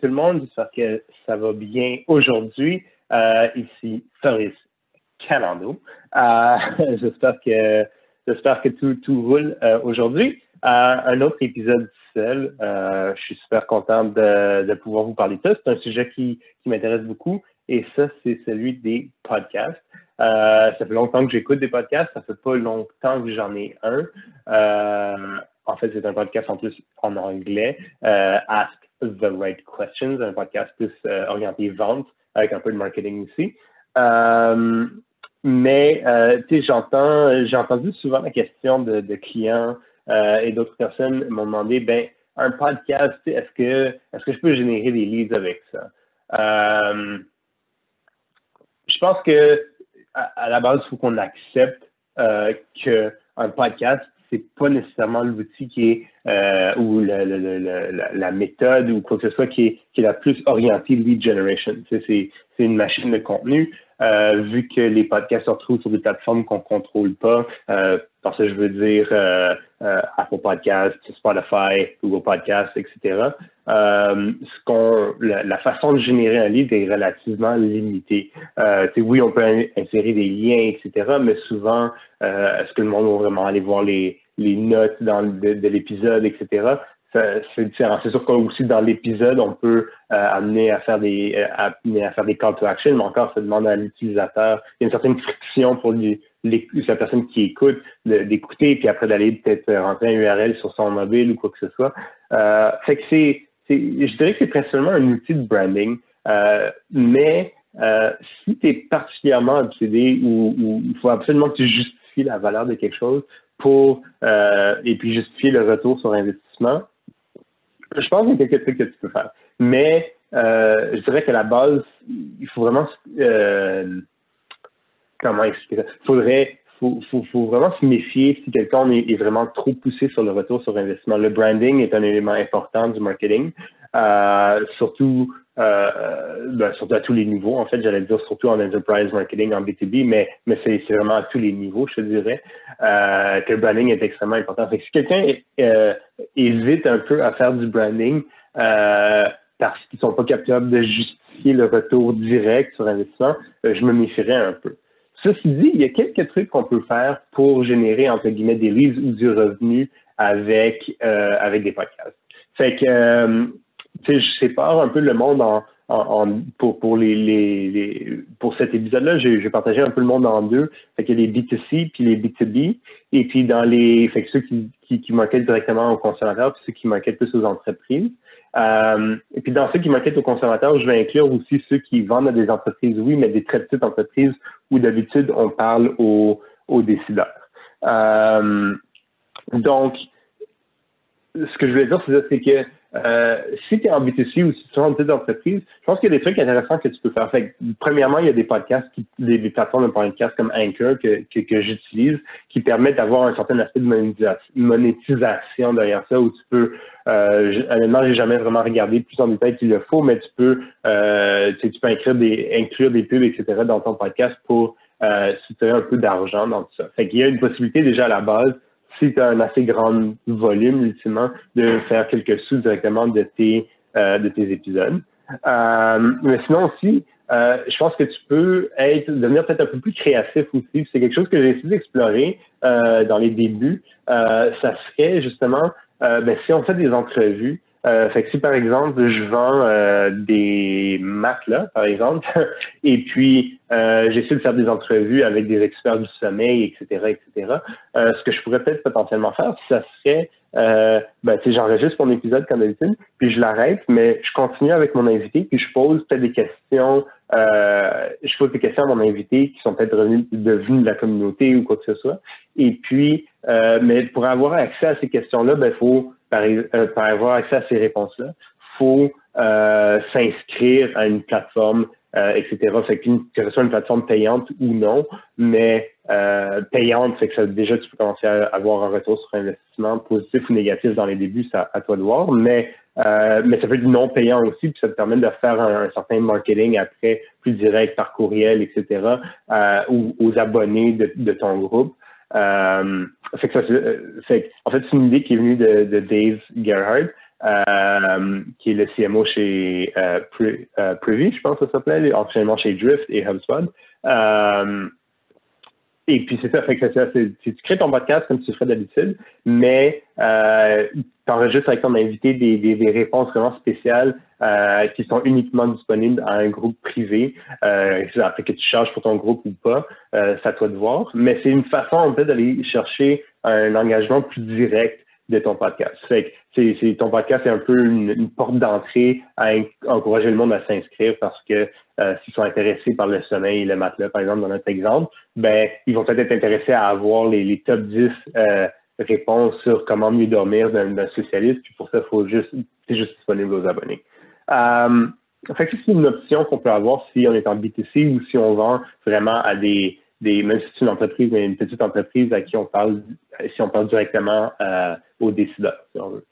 Tout le monde, j'espère que ça va bien aujourd'hui. Euh, ici, Faris Calando. Euh, j'espère que j'espère que tout, tout roule euh, aujourd'hui. un autre épisode seul. je suis super content de, de, pouvoir vous parler de ça. C'est un sujet qui, qui m'intéresse beaucoup. Et ça, c'est celui des podcasts. ça fait longtemps que j'écoute des podcasts. Ça fait pas longtemps que j'en ai un. en fait, c'est un podcast en plus en anglais. Ask The Right Questions, un podcast plus euh, orienté vente avec un peu de marketing aussi. Euh, mais euh, tu sais, j'entends, j'ai entendu souvent la question de, clients et d'autres personnes m'ont demandé, ben un podcast, est-ce que est-ce que je peux générer des leads avec ça? Je pense que à, la base, il faut qu'on accepte qu'un podcast c'est pas nécessairement l'outil qui est euh, ou la, méthode ou quoi que ce soit qui est, qui est la plus orientée lead generation. C'est une machine de contenu. Euh, vu que les podcasts se retrouvent sur des plateformes qu'on contrôle pas, euh, parce que je veux dire euh, euh, Apple Podcasts, Spotify, Google Podcasts, etc. Euh, ce qu'on, la, façon de générer un lead est relativement limitée. oui, on peut insérer des liens, etc. Mais souvent, est-ce que le monde va vraiment aller voir les, les notes dans de l'épisode, etc c'est différent. C'est sûr qu'aussi dans l'épisode, on peut euh, amener à faire des euh, amener à faire des call to action, mais encore, ça demande à l'utilisateur. Il y a une certaine friction pour lui, la personne qui écoute d'écouter, puis après d'aller peut-être rentrer un URL sur son mobile ou quoi que ce soit. Euh, fait que c'est, je dirais que c'est principalement un outil de branding, euh, mais euh, si tu es particulièrement obsédé ou il faut absolument que tu justifies la valeur de quelque chose pour et puis justifier le retour sur investissement, je pense qu'il y a quelques trucs que tu peux faire. Mais euh, je dirais que la base, il faut vraiment euh, comment expliquer ça? Il faudrait faut, faut, faut, vraiment se méfier si quelqu'un est, vraiment trop poussé sur le retour sur investissement. Le branding est un élément important du marketing, euh, surtout euh, ben, surtout à tous les niveaux. En fait, j'allais dire surtout en enterprise marketing, en B2B, mais, c'est vraiment à tous les niveaux, je te dirais, euh, que le branding est extrêmement important. Fait que si quelqu'un euh, hésite un peu à faire du branding euh, parce qu'ils sont pas capables de justifier le retour direct sur investissement, euh, je me méfierais un peu. Ceci dit, il y a quelques trucs qu'on peut faire pour générer, entre guillemets, des leads ou du revenu avec, avec des podcasts. Fait que je sépare un peu le monde en, en, pour, pour, les, les, pour cet épisode-là, j'ai partagé un peu le monde en deux. Fait qu'il y a les B2C puis les B2B. Et puis dans les. Fait que ceux qui, qui, qui directement aux consommateurs puis ceux qui marketent plus aux entreprises. Euh, et puis dans ceux qui marketent aux consommateurs, je vais inclure aussi ceux qui vendent à des entreprises, oui, mais des très petites entreprises où d'habitude on parle aux, aux décideurs. Euh, donc, ce que je voulais dire, c'est que euh, si tu es en B2C ou si tu es en petite entreprise, je pense qu'il y a des trucs intéressants que tu peux faire. Fait premièrement, il y a des podcasts, des, plateformes de podcast comme Anchor que, que, j'utilise qui permettent d'avoir un certain aspect de monétisation, derrière ça où tu peux, euh, honnêtement, j'ai jamais vraiment regardé plus en détail qu'il le faut, mais tu peux, euh, tu, peux inclure des, inclure des pubs, etc. dans ton podcast pour euh, si tu as un peu d'argent dans tout ça. Fait qu'il y a une possibilité déjà à la base si tu as un assez grand volume, ultimement, de faire quelques sous directement de tes, euh, de tes épisodes. Euh, mais sinon aussi, euh, je pense que tu peux être devenir peut-être un peu plus créatif aussi. C'est quelque chose que j'ai essayé d'explorer dans les débuts. ça serait justement, ben, si on fait des entrevues, euh, fait que si par exemple je vends euh, des matelas, par exemple, et puis euh, j'essaie de faire des entrevues avec des experts du sommeil, etc., etc. Euh, ce que je pourrais peut-être potentiellement faire, ça serait, euh, ben, j'enregistre mon épisode comme d'habitude, puis je l'arrête, mais je continue avec mon invité, puis je pose peut-être des questions, euh, je pose des questions à mon invité qui sont peut-être devenus de la communauté ou quoi que ce soit. Et puis, mais pour avoir accès à ces questions-là, ben, faut par, euh, par avoir accès à ces réponses-là, faut euh, s'inscrire à une plateforme, euh, etc. Fait que, ce soit une plateforme payante ou non, mais euh, payante, c'est que ça, déjà tu peux commencer à avoir un retour sur investissement positif ou négatif dans les débuts, c'est à, toi de voir, mais euh, mais ça peut être non payant aussi, puis ça te permet de faire un, certain marketing après plus direct par courriel, etc. Euh, ou aux abonnés de, de ton groupe. Euh, fait que ça, euh, fait, en fait, c'est une idée qui est venue de, de Dave Gerhardt, euh, qui est le CMO chez euh, Privy, je pense que ça s'appelait, anciennement chez Drift et HubSpot. Et puis c'est ça, fait que ça, tu crées ton podcast comme tu ferais d'habitude, mais euh, tu enregistres avec ton invité des, des, des réponses vraiment spéciales euh, qui sont uniquement disponibles à un groupe privé. Euh, après que tu charges pour ton groupe ou pas, euh, c'est à toi de voir. Mais c'est une façon en fait d'aller chercher un engagement plus direct de ton podcast. Fait que c'est, ton podcast est un peu une, porte d'entrée à encourager le monde à s'inscrire parce que euh, s'ils sont intéressés par le sommeil et le matelas, par exemple, dans notre exemple, ben ils vont peut-être être intéressés à avoir les, les top 10 euh, réponses sur comment mieux dormir d'un, spécialiste. Puis pour ça, faut juste, c'est juste disponible aux abonnés. Euh, fait que c'est une option qu'on peut avoir si on est en B2C ou si on vend vraiment à des, des même si c'est une entreprise, mais une petite entreprise à qui on parle, si on parle directement euh, aux décideurs, si on veut.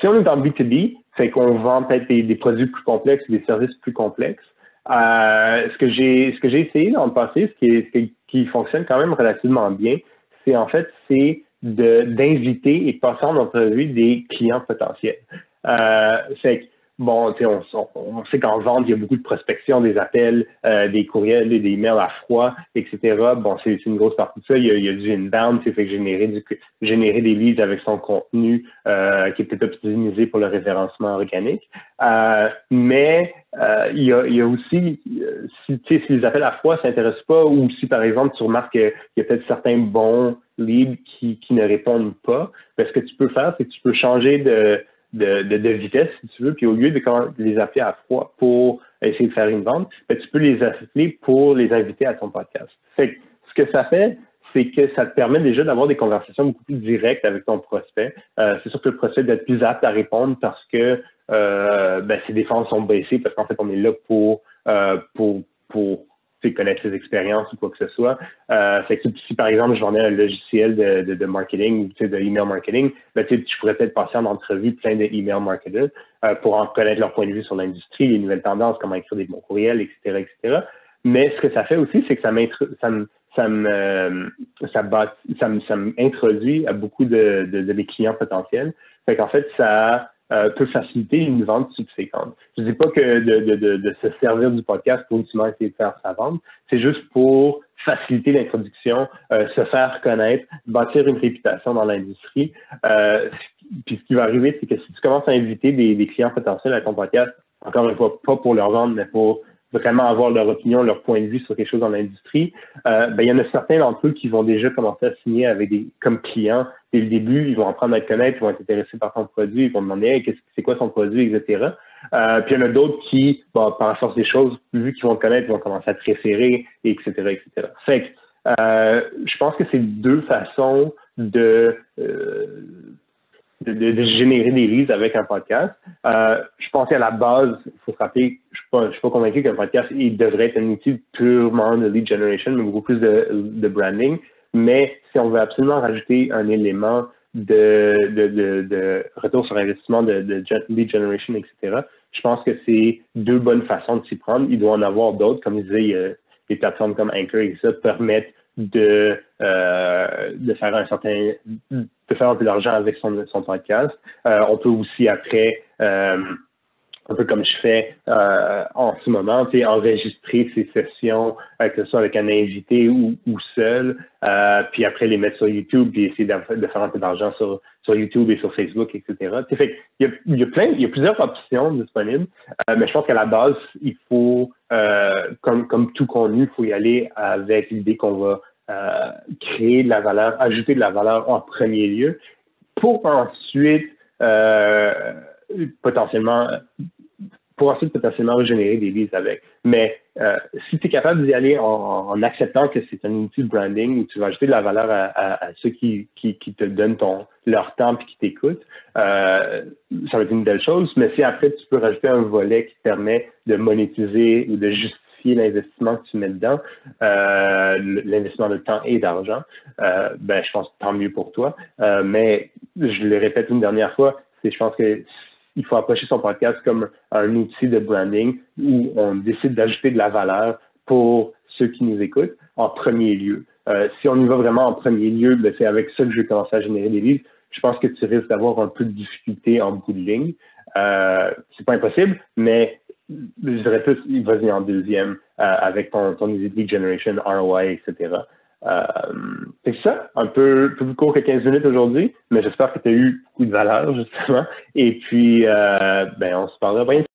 Si on est en B2B, c'est qu'on vend peut-être des, produits plus complexes, des services plus complexes. Euh, ce que j'ai ce que j'ai essayé dans le passé, ce qui, est, qui, fonctionne quand même relativement bien, c'est en fait c'est d'inviter et de passer en entrevue des clients potentiels. Euh, Bon, on, on, sait qu'en vente, il y a beaucoup de prospection, des appels, euh, des courriels, des emails à froid, etc. Bon, c'est une grosse partie de ça. Il y a, il y a du inbound, c'est fait générer, du, générer des leads avec son contenu euh, qui est peut-être optimisé pour le référencement organique. Euh, mais euh, il, y a, il y a aussi, si, si les appels à froid ne s'intéressent pas, ou si par exemple tu remarques qu'il y a peut-être certains bons leads qui, qui ne répondent pas, ben, ce que tu peux faire, c'est que tu peux changer de de, de, vitesse, si tu veux, puis au lieu de, les appeler à froid pour essayer de faire une vente, ben, tu peux les appeler pour les inviter à ton podcast. Fait ce que ça fait, c'est que ça te permet déjà d'avoir des conversations beaucoup plus directes avec ton prospect. Euh, c'est sûr que le prospect doit être plus apte à répondre parce que euh, ben, ses défenses sont baissées parce qu'en fait, on est là pour, euh, pour, pour connaître ses expériences ou quoi que ce soit. Euh, fait que si par exemple je vendais un logiciel de, de, de marketing, de email marketing, ben, tu pourrais peut-être passer en entrevue plein d'email marketers euh, pour en connaître leur point de vue sur l'industrie, les nouvelles tendances, comment écrire des bons courriels, etc., etc. Mais ce que ça fait aussi, c'est que ça m'introduit à beaucoup de, de, de mes clients potentiels. Fait qu'en fait, ça euh, peut faciliter une vente subséquente. Je ne dis pas que de, de, de, se servir du podcast pour ultimement essayer de faire sa vente, c'est juste pour faciliter l'introduction, euh, se faire connaître, bâtir une réputation dans l'industrie. Euh, puis ce qui va arriver, c'est que si tu commences à inviter des, des clients potentiels à ton podcast, encore une fois, pas pour leur vendre, mais pour vraiment avoir leur opinion, leur point de vue sur quelque chose dans l'industrie, euh, ben, il y en a certains d'entre eux qui vont déjà commencer à signer avec des comme clients dès le début, ils vont apprendre à te connaître, ils vont être intéressés par ton produit, ils vont demander qu'est-ce c'est quoi son produit, etc. Euh, puis il y en a d'autres qui, bon, par la force des choses, vu qu'ils vont te connaître, ils vont commencer à te référer, etc., etc. Fait que, euh, je pense que c'est deux façons de, de, de, générer des leads avec un podcast. Euh, je pense qu'à la base, il faut se rappeler, je ne suis, suis, pas convaincu qu'un podcast il devrait être un outil purement de lead generation, mais beaucoup plus de, de branding. Mais si on veut absolument rajouter un élément de, de, de, retour sur investissement, de, lead generation, etc., je pense que c'est deux bonnes façons de s'y prendre. Il doit en avoir d'autres, comme je disais, des plateformes comme Anchor et ça permettent de, euh, de faire un certain de faire un peu d'argent avec son, son podcast. Euh, on peut aussi après euh, un peu comme je fais euh, en ce moment, enregistrer ces sessions, euh, que ce soit avec un invité ou, ou seul, euh, puis après les mettre sur YouTube, puis essayer de, faire un peu d'argent sur, sur YouTube et sur Facebook, etc. Fait il, y a, il y a plein, il y a plusieurs options disponibles, euh, mais je pense qu'à la base, il faut, euh, comme, comme tout contenu, il faut y aller avec l'idée qu'on va créer de la valeur, ajouter de la valeur en premier lieu, pour ensuite potentiellement pour ensuite potentiellement générer des leads avec. Mais euh, si tu es capable d'y aller en, acceptant que c'est un outil de branding où tu vas ajouter de la valeur à, ceux qui, qui, te donnent ton, leur temps et qui t'écoutent, euh, ça va être une belle chose. Mais si après tu peux rajouter un volet qui te permet de monétiser ou de justifier l'investissement que tu mets dedans, euh, l'investissement de temps et d'argent, ben je pense tant mieux pour toi. mais je le répète une dernière fois, je pense que il faut approcher son podcast comme un outil de branding où on décide d'ajouter de la valeur pour ceux qui nous écoutent en premier lieu. Euh, si on y va vraiment en premier lieu, ben c'est avec ça que je vais commencer à générer des livres. Je pense que tu risques d'avoir un peu de difficulté en bout de ligne. Euh, c'est pas impossible, mais je dirais plus, vas-y en deuxième euh, avec ton, ton lead generation, ROI, etc. Euh, c'est ça, un peu, plus court que 15 minutes aujourd'hui, mais j'espère que tu as eu beaucoup de valeur, justement. Et puis, euh, ben, on se parlera bientôt.